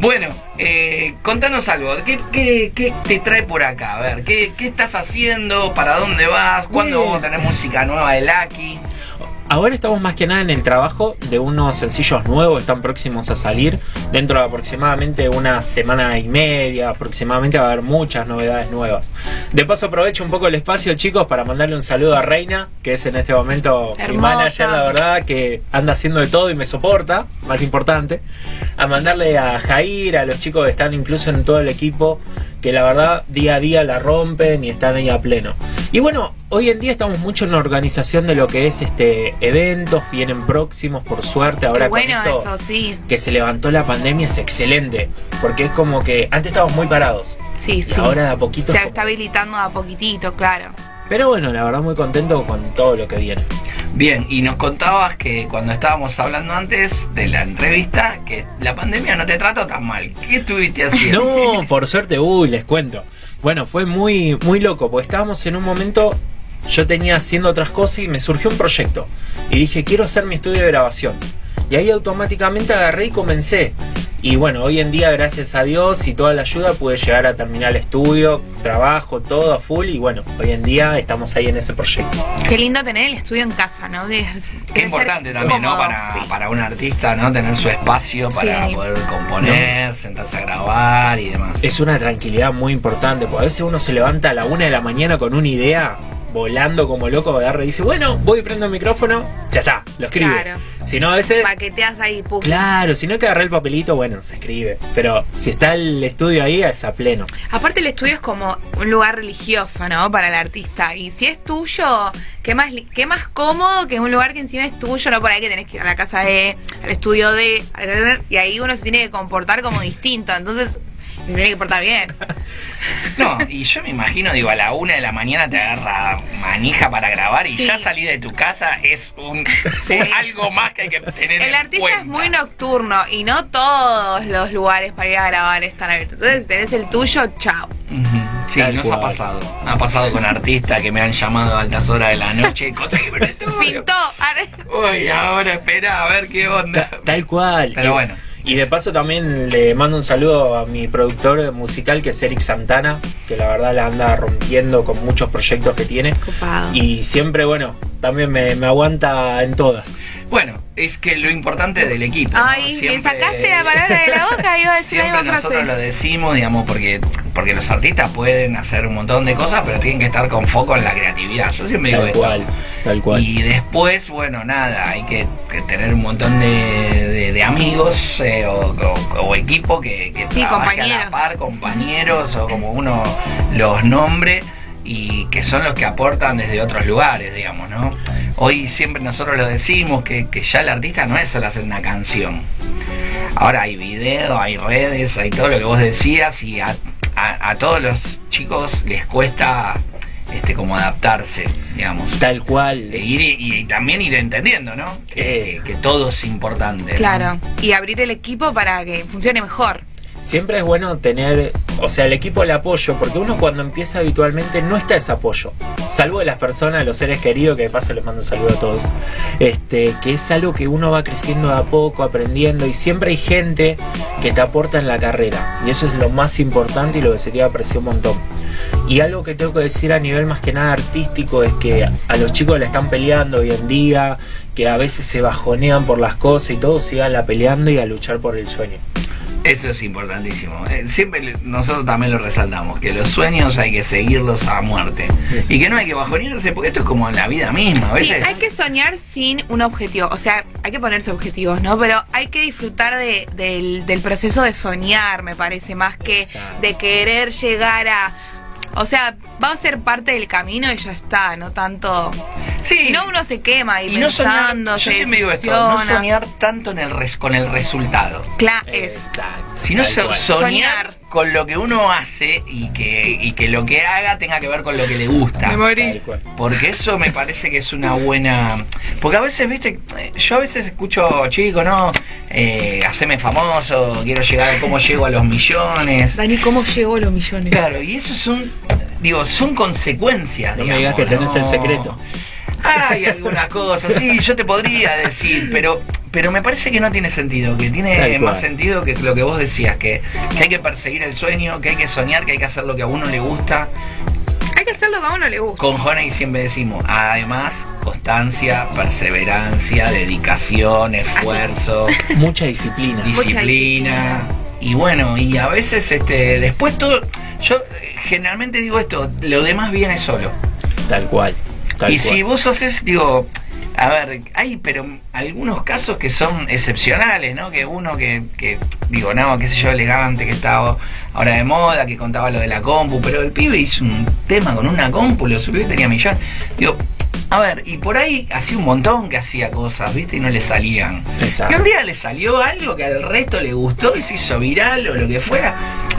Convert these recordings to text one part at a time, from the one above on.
Bueno, eh, contanos algo. ¿Qué, qué, qué te trae por acá? A ver, ¿qué, qué estás haciendo? ¿Para dónde vas? ¿Cuándo vamos a tener música nueva de Lucky? Ahora estamos más que nada en el trabajo de unos sencillos nuevos, están próximos a salir. Dentro de aproximadamente una semana y media, aproximadamente va a haber muchas novedades nuevas. De paso aprovecho un poco el espacio, chicos, para mandarle un saludo a Reina, que es en este momento mi Hermosa. manager, la verdad, que anda haciendo de todo y me soporta, más importante. A mandarle a Jair, a los chicos que están incluso en todo el equipo, que la verdad día a día la rompen y están ahí a pleno. Y bueno, hoy en día estamos mucho en la organización de lo que es este eventos, vienen próximos por suerte, ahora Qué con bueno esto eso, sí. que se levantó la pandemia es excelente, porque es como que antes estábamos muy parados Sí, y sí. ahora de a poquito. Se es como- está habilitando a poquitito, claro. Pero bueno, la verdad muy contento con todo lo que viene. Bien, y nos contabas que cuando estábamos hablando antes de la entrevista, que la pandemia no te trató tan mal. ¿Qué estuviste haciendo? No, por suerte, uy, les cuento. Bueno, fue muy, muy loco, porque estábamos en un momento, yo tenía haciendo otras cosas y me surgió un proyecto. Y dije, quiero hacer mi estudio de grabación. Y ahí automáticamente agarré y comencé. Y bueno, hoy en día, gracias a Dios y toda la ayuda, pude llegar a terminar el estudio, trabajo, todo a full. Y bueno, hoy en día estamos ahí en ese proyecto. Qué lindo tener el estudio en casa, ¿no? Debe- Qué debe importante también, ¿no? Para, sí. para un artista, ¿no? Tener su espacio para Sí. poder componer, sentarse a grabar y demás. Es una tranquilidad muy importante, porque a veces uno se levanta a la una de la mañana con una idea, volando como loco, agarra y dice, bueno, voy y prendo el micrófono, ya está, lo escribe. Claro. Si no, a veces... Paqueteas ahí, pum. Claro, si no que agarrar el papelito, bueno, se escribe. Pero si está el estudio ahí, es a pleno. Aparte el estudio es como un lugar religioso, ¿no? Para el artista. Y si es tuyo, qué más, qué más cómodo que un lugar que encima es tuyo, no por ahí que tenés que ir a la casa de, al estudio de, y ahí uno se tiene que comportar como distinto. Entonces, se tiene que portar bien. No, y yo me imagino, digo, a la una de la mañana te agarra manija para grabar y Sí. ya salir de tu casa es un, Sí. un algo más que hay que tener El en artista cuenta. es muy nocturno y no todos los lugares para ir a grabar están abiertos. Entonces, si tenés el tuyo, chao. Sí, Tal nos cual. ha pasado. Ha pasado con artistas que me han llamado a altas horas de la noche. El estudio. Pintó. Uy, ahora espera a ver qué onda. Ta- Tal cual. Pero bueno. Y de paso también le mando un saludo a mi productor musical que es Eric Santana, que la verdad la anda rompiendo con muchos proyectos que tiene. Copado. Y siempre, bueno, también me, me aguanta en todas. Bueno, es que lo importante del equipo. ¿no? Ay, me Siempre- sacaste la palabra de la boca, iba a decir la Siempre misma nosotros lo decimos, digamos, porque, porque los artistas pueden hacer un montón de cosas, pero tienen que estar con foco en la creatividad. Yo siempre digo Tal esto. cual, tal cual. Y después, bueno, nada, hay que, que tener un montón de, de- de amigos eh, o, o- o equipo que, que Sí, trabaje a la compañeros. par, compañeros o como uno los nombre y que son los que aportan desde otros lugares, digamos, ¿no? Hoy siempre nosotros lo decimos que, que ya el artista no es solo hacer una canción. Ahora hay video, hay redes, hay todo lo que vos decías y a, a- a todos los chicos les cuesta este como adaptarse, digamos. Tal cual. E es- y, y también ir entendiendo, ¿no? Que, Eh. que- que todo es importante. ¿no? Claro. Y abrir el equipo para que funcione mejor. Siempre es bueno tener, o sea, el equipo el apoyo, porque uno cuando empieza habitualmente no está ese apoyo. Salvo de las personas, los seres queridos, que de paso les mando un saludo a todos. Este, que es algo que uno va creciendo a poco, aprendiendo, y siempre hay gente que te aporta en la carrera. Y eso es lo más importante y lo que se te va a apreciar un montón. Y algo que tengo que decir a nivel más que nada artístico es que a los chicos le están peleando hoy en día, que a veces se bajonean por las cosas y todo, sigan la peleando y a luchar por el sueño. Eso es importantísimo. Eh, Siempre nosotros también lo resaltamos, que los sueños hay que seguirlos a muerte. Sí. Y que no hay que bajonearse, porque esto es como la vida misma. A Sí, hay que soñar sin un objetivo. O sea, hay que ponerse objetivos, ¿no? Pero hay que disfrutar de- del, del proceso de soñar, me parece, más que Exacto. de querer llegar a. O sea, va a ser parte del camino y ya está, no tanto. Sí. Si no, uno se quema ahí y no soñar, pensando, yo se siempre digo esto, no soñar tanto en el res- con el resultado. Cla- es. Exacto. cual. soñar, Soñar. Con lo que uno hace y que, y que lo que haga tenga que ver con lo que le gusta. Me morí. Porque eso me parece que es una buena. Porque a veces, viste, yo a veces escucho, chico, ¿no? Eh, haceme famoso, quiero llegar, ¿cómo llego a los millones? Dani, ¿cómo llegó a los millones? Claro, y eso son, digo, son consecuencias. No me digas que tenés el secreto. Hay algunas cosas, sí, yo te podría decir, pero, pero me parece que no tiene sentido, que tiene más sentido que lo que vos decías, que, que hay que perseguir el sueño, que hay que soñar, que hay que hacer lo que a uno le gusta. Hay que hacer lo que a uno le gusta. Con Honey siempre decimos, además, constancia, perseverancia, dedicación, esfuerzo, Mucha disciplina. Disciplina. Y bueno, y a veces este después todo yo generalmente digo esto, lo demás viene solo. Tal cual. Tal y cual. si vos haces, digo, a ver, hay pero algunos casos que son excepcionales, ¿no? Que uno que, que digo, no, qué sé yo, elegante, que estaba ahora de moda, que contaba lo de la compu, pero el pibe hizo un tema con una compu, lo subió y tenía millón. Digo, a ver, y por ahí hacía un montón que hacía cosas, ¿viste? Y no le salían. Exacto. Y un día le salió algo que al resto le gustó y se hizo viral o lo que fuera.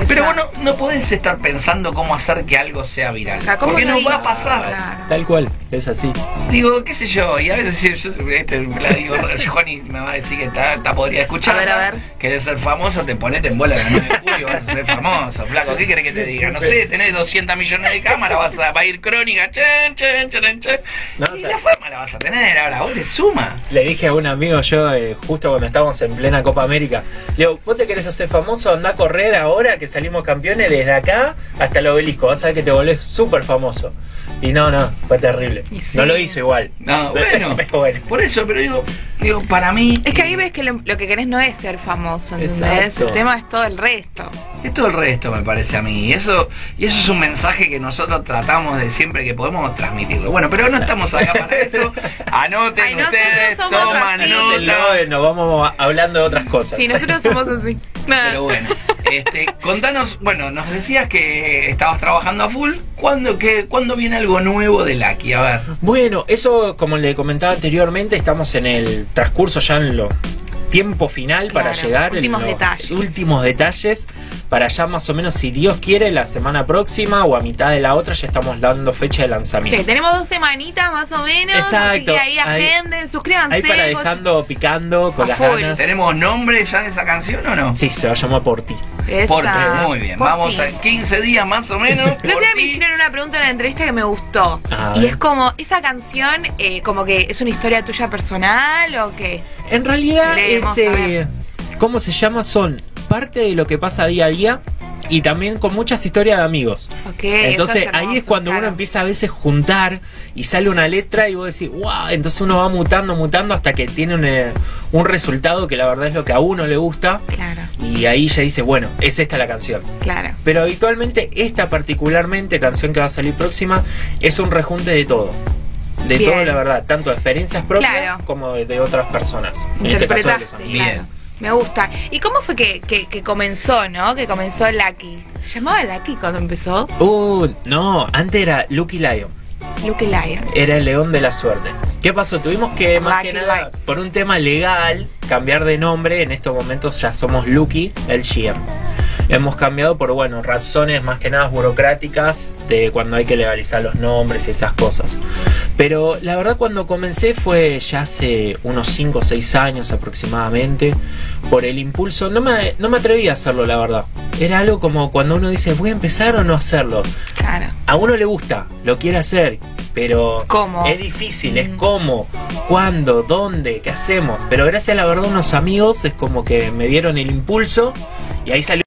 Pero bueno, no podés estar pensando cómo hacer que algo sea viral. O sea, ¿cómo porque no va a pasar. Claro. Tal cual. Es así. Digo, qué sé yo, y a veces sí, yo este, la digo, Juani me va a decir que está, está podría escuchar. A ver, a ver. Querés ser famoso, te ponete en bola de la 9 de julio, vas a ser famoso, flaco. ¿Qué querés que te diga? No sé, tenés 200 millones de cámaras, vas a, va a ir crónica, chen, chen, chen, chen. No, y o sea- la fama la vas a tener, ahora vos le suma. Le dije a un amigo yo, eh, justo cuando estábamos en plena Copa América, le digo, ¿vos te querés hacer famoso? Anda a correr ahora que salimos campeones desde acá hasta el obelisco. Vas a ver que te volvés súper famoso. Y no, no, fue terrible. Sí. No lo hizo igual. No, bueno, bueno. por eso, pero digo, digo, para mí. Es que ahí ves que lo, lo que querés no es ser famoso, ¿entendés? Exacto. El tema es todo el resto. Es todo el resto, me parece a mí. Y eso, y eso es un mensaje que nosotros tratamos de siempre que podemos transmitirlo. Bueno, pero no estamos acá para eso. Anoten Ay, ustedes, toman nota. No, nos vamos hablando de otras cosas. Sí, nosotros somos así. Pero bueno, este, contanos, bueno, nos decías que estabas trabajando a full. ¿Cuándo, qué, ¿cuándo viene algo nuevo de Lucky? A ver. Bueno, eso como le comentaba anteriormente, estamos en el transcurso ya en lo tiempo final para llegar. en últimos los detalles. Últimos detalles. Para ya más o menos, si Dios quiere, la semana próxima o a mitad de la otra ya estamos dando fecha de Ok, lanzamiento. tenemos dos semanitas más o menos. Así Exacto. que ahí Ahí- agenden, suscríbanse. Ahí para dejando picando con A las full. ganas. ¿Tenemos nombre ya de esa canción o no? Sí, se va a llamar por ti. Por ti, muy bien. Por Vamos ti. a 15 días más o menos. El otro por día me hicieron una pregunta en la entrevista que me gustó. Y es como, ¿esa canción eh, como que es una historia tuya personal o qué? En realidad, es, eh, ¿cómo se llama? Son parte de lo que pasa día a día y también con muchas historias de amigos. Ok, Entonces ahí es cuando uno empieza a veces juntar y sale una letra y vos decís, wow, entonces uno va mutando, mutando hasta que tiene un, eh, un resultado que la verdad es lo que a uno le gusta Claro, y ahí ya dice, bueno, es esta la canción. claro. Pero habitualmente esta particularmente, canción que va a salir próxima, es un rejunte de todo. De Bien. todo, la verdad, tanto de experiencias propias Claro. como de, de otras personas. En este caso de los amigos. claro. Me gusta. ¿Y cómo fue que, que, que comenzó, no? Que comenzó Lucky. ¿Se llamaba Lucky cuando empezó? Uh, no, antes era Lucky Lion. Lucky Lion. Era el león de la suerte. ¿Qué pasó? Tuvimos que, más Lucky que nada, Lion. por un tema legal, cambiar de nombre. En estos momentos ya somos Lucky, el GM. Hemos cambiado por, bueno, razones más que nada burocráticas de cuando hay que legalizar los nombres y esas cosas. Pero la verdad cuando comencé fue ya hace unos 5 o 6 años aproximadamente. Por el impulso, no me, no me atreví a hacerlo, la verdad. Era algo como cuando uno dice, voy a empezar o no hacerlo Claro. a uno le gusta, lo quiere hacer, pero ¿Cómo? es difícil, es Mm. cómo, cuándo, dónde, qué hacemos. Pero gracias a la verdad unos amigos es como que me dieron el impulso y ahí salió.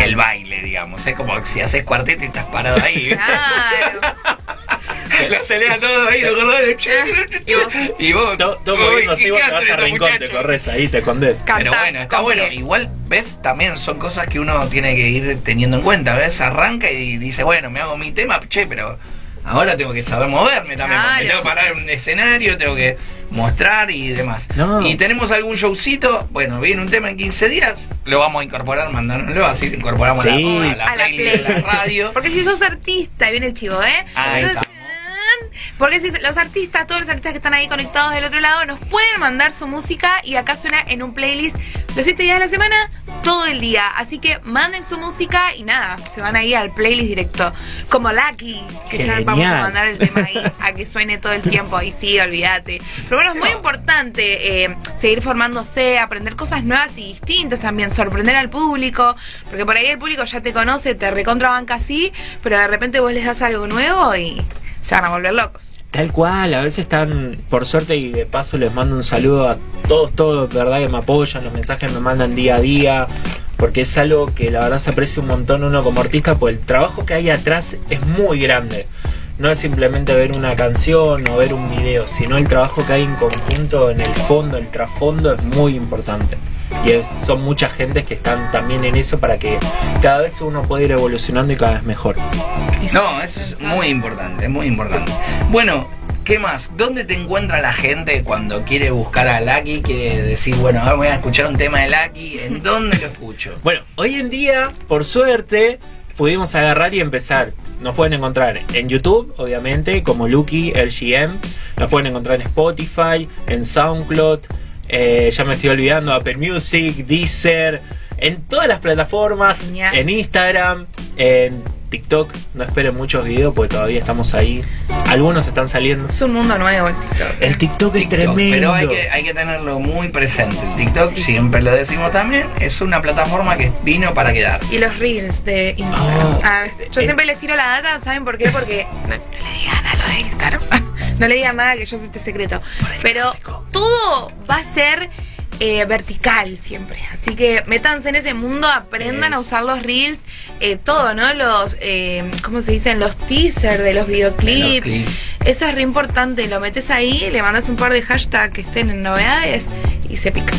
El baile, digamos. Es como si haces cuarteto y estás parado ahí. Claro. La pelea todo ahí, los gordones. Y vos. Y vos. Todo, todo uy, moviendo así, ¿qué vos te vas a rincón, te corres ahí, te escondes. Cantás Pero bueno, está bueno. Igual, ves, también son cosas que uno tiene que ir teniendo en cuenta. ¿Ves? Arranca y dice, bueno, me hago mi tema, che, pero ahora tengo que saber moverme también. porque Claro. Me tengo que parar en un escenario, tengo que mostrar y demás. No. Y tenemos algún showcito, bueno, viene un tema en 15 días, lo vamos a incorporar, mandárnoslo, así lo incorporamos a la, a la a la play. la radio. Porque si sos artista, y viene el chivo, ¿eh? Ahí Entonces. Porque si los artistas, todos los artistas que están ahí conectados del otro lado, nos pueden mandar su música y acá suena en un playlist los siete días de la semana, todo el día. Así que manden su música y nada, se van ahí al playlist directo. Como Lucky, que ya vamos a mandar el tema ahí a que suene todo el tiempo. Ahí sí, olvídate. Pero bueno, es muy importante eh, seguir formándose, aprender cosas nuevas y distintas también, sorprender al público, porque por ahí el público ya te conoce, te recontrabanca así, pero de repente vos les das algo nuevo y se van a volver locos. Tal cual, a veces están, por suerte y de paso les mando un saludo a todos, todos, verdad que me apoyan, los mensajes me mandan día a día, porque es algo que la verdad se aprecia un montón uno como artista, pues el trabajo que hay atrás es muy grande. No es simplemente ver una canción o ver un video, sino el trabajo que hay en conjunto, en el fondo, el trasfondo es muy importante. Y es- son muchas gentes que están también en eso para que cada vez uno pueda ir evolucionando y cada vez mejor. No, eso es muy importante, muy importante. Bueno, ¿qué más? ¿Dónde te encuentra la gente cuando quiere buscar a Lucky? Quiere decir, bueno, ahora voy a escuchar un tema de Lucky. ¿En dónde lo escucho? Bueno, hoy en día, por suerte, pudimos agarrar y empezar. Nos pueden encontrar en YouTube, obviamente, como Lucky LGM. Nos pueden encontrar en Spotify, en SoundCloud. Eh, ya me estoy olvidando, Apple Music, Deezer. En todas las plataformas, en Instagram, en TikTok. No esperen muchos videos porque todavía estamos ahí. Algunos están saliendo. Es un mundo nuevo el TikTok. El TikTok, es TikTok, tremendo. pero hay que, hay que tenerlo muy presente. El TikTok, Sí, sí. siempre lo decimos también, es una plataforma que vino para quedarse. Y los reels de Instagram. Oh. Ah, yo Eh. siempre les tiro la data, ¿saben por qué? Porque no, no le digan a lo de Instagram. no le digan nada que yo sé este secreto. Pero todo va a ser eh, vertical siempre. Así que métanse en ese mundo, aprendan a Es. usar los reels, eh, todo, ¿no? Los, eh, ¿cómo se dicen? Los teasers de los videoclips. Los. Eso es re importante. Lo metes ahí, le mandas un par de hashtags que estén en novedades y se pica.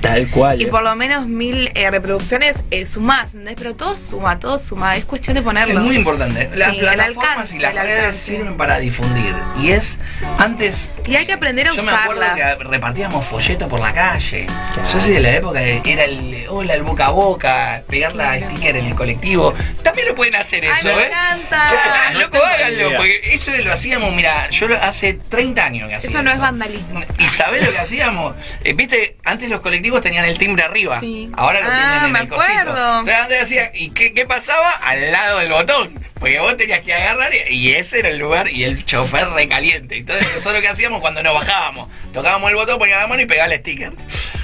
Tal cual. Y por lo menos mil eh, reproducciones eh, sumás, ¿entendés? Pero todo suma, todo suma. Es cuestión de Es ponerlo. muy importante. Las Sí, el alcance, y las redes sirven para difundir. Y es antes. Y hay que aprender a Yo me acuerdo usarlas. que repartíamos folletos por la calle. Claro. Yo soy de la época de era el hola, el boca a boca, pegar la Claro. sticker en el colectivo. También lo pueden hacer Ay, eso, me ¿eh? encanta. Ya, No loco, háganlo, porque eso lo hacíamos, mira, yo lo- hace 30 años que hacía Eso no es vandalismo. ¿Y sabés lo que hacíamos? Eh, Viste, antes los colectivos tenían el timbre arriba. Sí. Ahora lo Ah, tienen en me el cosito. acuerdo. Entonces antes hacía, ¿y qué, qué pasaba? Al lado del botón. Porque vos tenías que agarrar y- y ese era el lugar y el chofer recaliente. Entonces nosotros lo que hacíamos cuando nos bajábamos, tocábamos el botón, poníamos la mano y pegaba el sticker.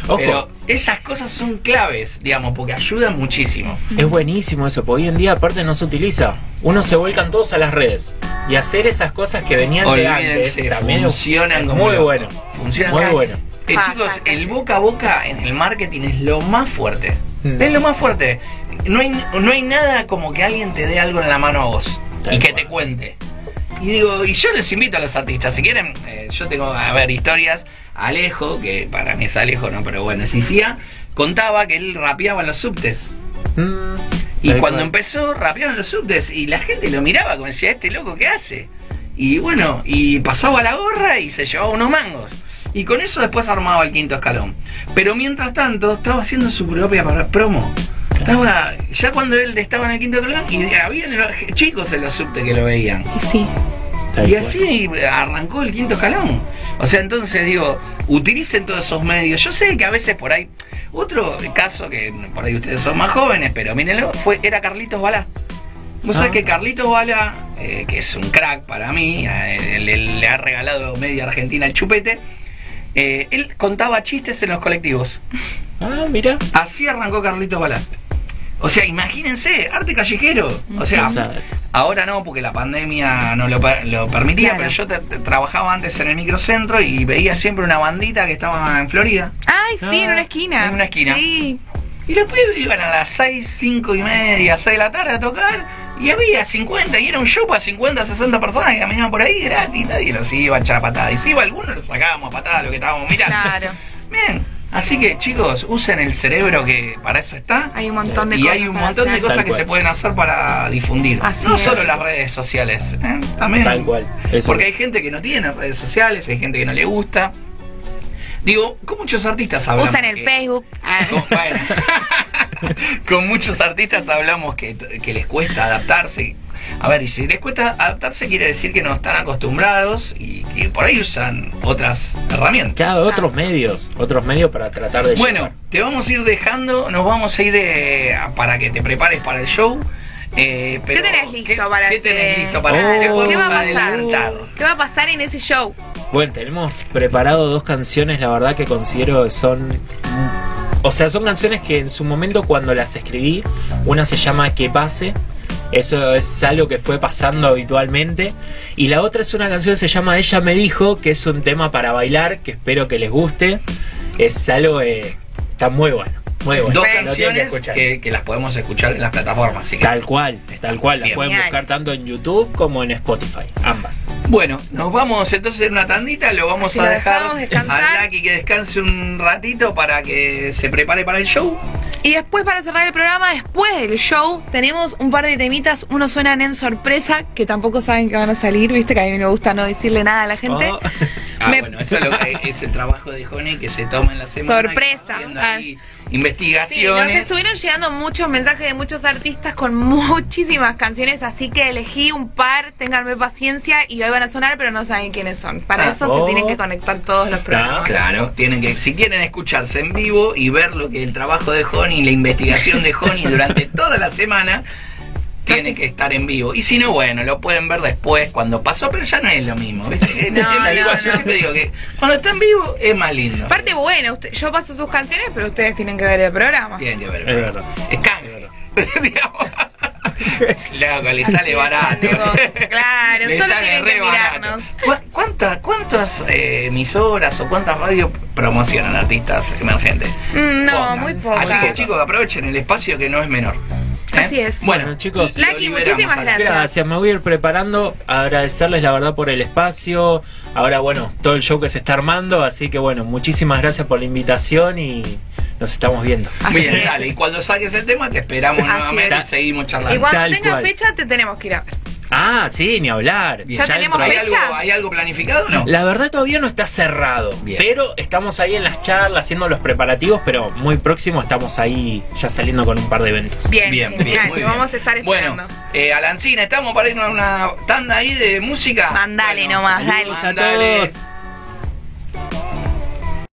Ojo. Pero esas cosas son claves, digamos, porque ayudan muchísimo. Es buenísimo eso, porque hoy en día aparte no se utiliza. Uno se vuelcan todos a las redes. Y hacer esas cosas que venían de Olvídense, antes también funcionan como muy bueno. Funcionan muy acá. bueno. Eh, chicos, el boca a boca en el marketing es lo más fuerte. Mm. Es lo más fuerte. No hay, no hay nada como que alguien te dé algo en la mano a vos Tal y que cual. te cuente. Y digo, y yo les invito a los artistas, si quieren, eh, yo tengo, a ver, historias. Alejo, que para mí es Alejo, no, pero bueno, es Isia, contaba que él rapeaba en los subtes. Mm, Y cuando cual. empezó, rapeaba en los subtes y la gente lo miraba como decía, este loco, ¿qué hace? Y bueno, y pasaba la gorra y se llevaba unos mangos. Y con eso después armaba el quinto escalón. Pero mientras tanto, estaba haciendo su propia promo. Estaba, ya cuando él estaba en el quinto escalón, y había chicos en los subtes que lo veían. Sí. Tal Y cual. así arrancó el quinto escalón. O sea, entonces digo, utilicen todos esos medios. Yo sé que a veces por ahí, otro caso que por ahí ustedes son más jóvenes, pero mírenlo, fue, era Carlitos Balá. Vos sabés Ah. que Carlitos Bala, eh, que es un crack para mí, eh, le, le ha regalado media Argentina el chupete, eh, él contaba chistes en los colectivos. Ah, mira. Así arrancó Carlitos Balá. O sea, imagínense, arte callejero. O sea, Exacto. ahora no, porque la pandemia no lo, per- lo permitía, Claro. pero yo te- te- trabajaba antes en el microcentro y veía siempre una bandita que estaba en Florida. Ay, sí, en Ah, una esquina. en una esquina. Sí. Y los pibes iban a las 6, 5 y media, 6 de la tarde a tocar. Y había 50, y era un show para 50, 60 personas que caminaban por ahí gratis. Nadie los iba a echar a patada. Y si iba alguno, los sacábamos a patada lo que estábamos mirando. Claro. Bien. Así que chicos, usen el cerebro que para eso está. Hay un montón de y cosas. hay un montón de cosas Tal que cual. se pueden hacer para difundir. Así no es. solo las redes sociales, ¿eh? también. Tal cual. Eso. Porque hay gente que no tiene redes sociales, hay gente que no le gusta. Digo, con muchos artistas hablamos. Usan el que- Facebook. Ah. con, bueno, con muchos artistas hablamos que, que les cuesta adaptarse. A ver, y si les cuesta adaptarse, quiere decir que no están acostumbrados y que por ahí usan otras herramientas. Cada otros medios, otros medios para tratar de Bueno, llevar. te vamos a ir dejando, nos vamos a ir de, para que te prepares para el show. Eh, pero, ¿Qué tenés listo ¿qué- para ¿Qué tenés hacer? listo para Oh, ¿qué podemos ¿Qué va a pasar? adelantar? ¿Qué va a pasar en ese show? Bueno, tenemos preparado dos canciones, la verdad que considero que son... O sea, son canciones que en su momento cuando las escribí, una se llama Que pase, eso es algo que fue pasando habitualmente, y la otra es una canción que se llama Ella me dijo, que es un tema para bailar, que espero que les guste, es algo que está muy bueno, muy bueno. Dos canciones que, que las podemos escuchar en las plataformas. Así que, Tal cual, tal cual, las Bien. pueden buscar tanto en YouTube como en Spotify, ambas. Bueno, nos vamos entonces en una tandita, lo vamos a lo dejar descansar. a Lucky que descanse un ratito para que se prepare para el show. Y después, para cerrar el programa, después del show, tenemos un par de temitas. Unos suenan en sorpresa, que tampoco saben que van a salir, viste que a mí me gusta no decirle nada a la gente. Oh. Ah, Me- bueno, eso es, lo que, es el trabajo de Joni que se toma en la semana. Sorpresa. Sí, nos investigaciones. estuvieron llegando muchos mensajes de muchos artistas con muchísimas canciones, así que elegí un par, ténganme paciencia y hoy van a sonar, pero no saben quiénes son. Para Ah, eso oh. se tienen que conectar todos los programas. Claro, tienen que, si quieren escucharse en vivo y ver lo que el trabajo de Joni, la investigación de Joni durante toda la semana, tienen que estar en vivo. Y si no, bueno, lo pueden ver después cuando pasó, pero ya no es lo mismo. ¿viste? Es- No, es no, igual, Yo no. siempre digo que cuando está en vivo es más lindo. Aparte, bueno, usted- yo paso sus canciones, pero ustedes tienen que ver el programa. Tienen que ver. Es verdad. Es canje. Digamos. Loco, le sale barato. Claro, Le solo sale tienen re que mirarnos. ¿Cu- ¿Cuántas, cuántas eh, emisoras o cuántas radios promocionan artistas emergentes? Mm, no, Pongan. muy pocas. Así que chicos, aprovechen el espacio que no es menor. ¿Eh? Así es. Bueno, chicos, Lucky, muchísimas gracias. Gracias, me voy a ir preparando. Agradecerles la verdad por el espacio. Ahora, bueno, todo el show que se está armando. Así que, bueno, muchísimas gracias por la invitación y nos estamos viendo. Así Bien, es. dale. Y cuando saques el tema, te esperamos Así nuevamente y seguimos Y charlando. cuando Tal tenga cual. fecha, te tenemos que ir a ver. Ah, sí, ni hablar. Bien. Ya dentro tenemos de- ¿Hay fecha? algo, ¿Hay algo planificado o no? La verdad todavía no está cerrado, Bien. pero estamos ahí en las charlas haciendo los preparativos, pero muy próximo estamos ahí ya saliendo con un par de eventos. Bien, Bien, bien, muy bien. vamos a estar esperando. Bueno, eh, Alancina, ¿estamos para irnos a una tanda ahí de música? Mandale Bueno, nomás, dale. Saludos a todos.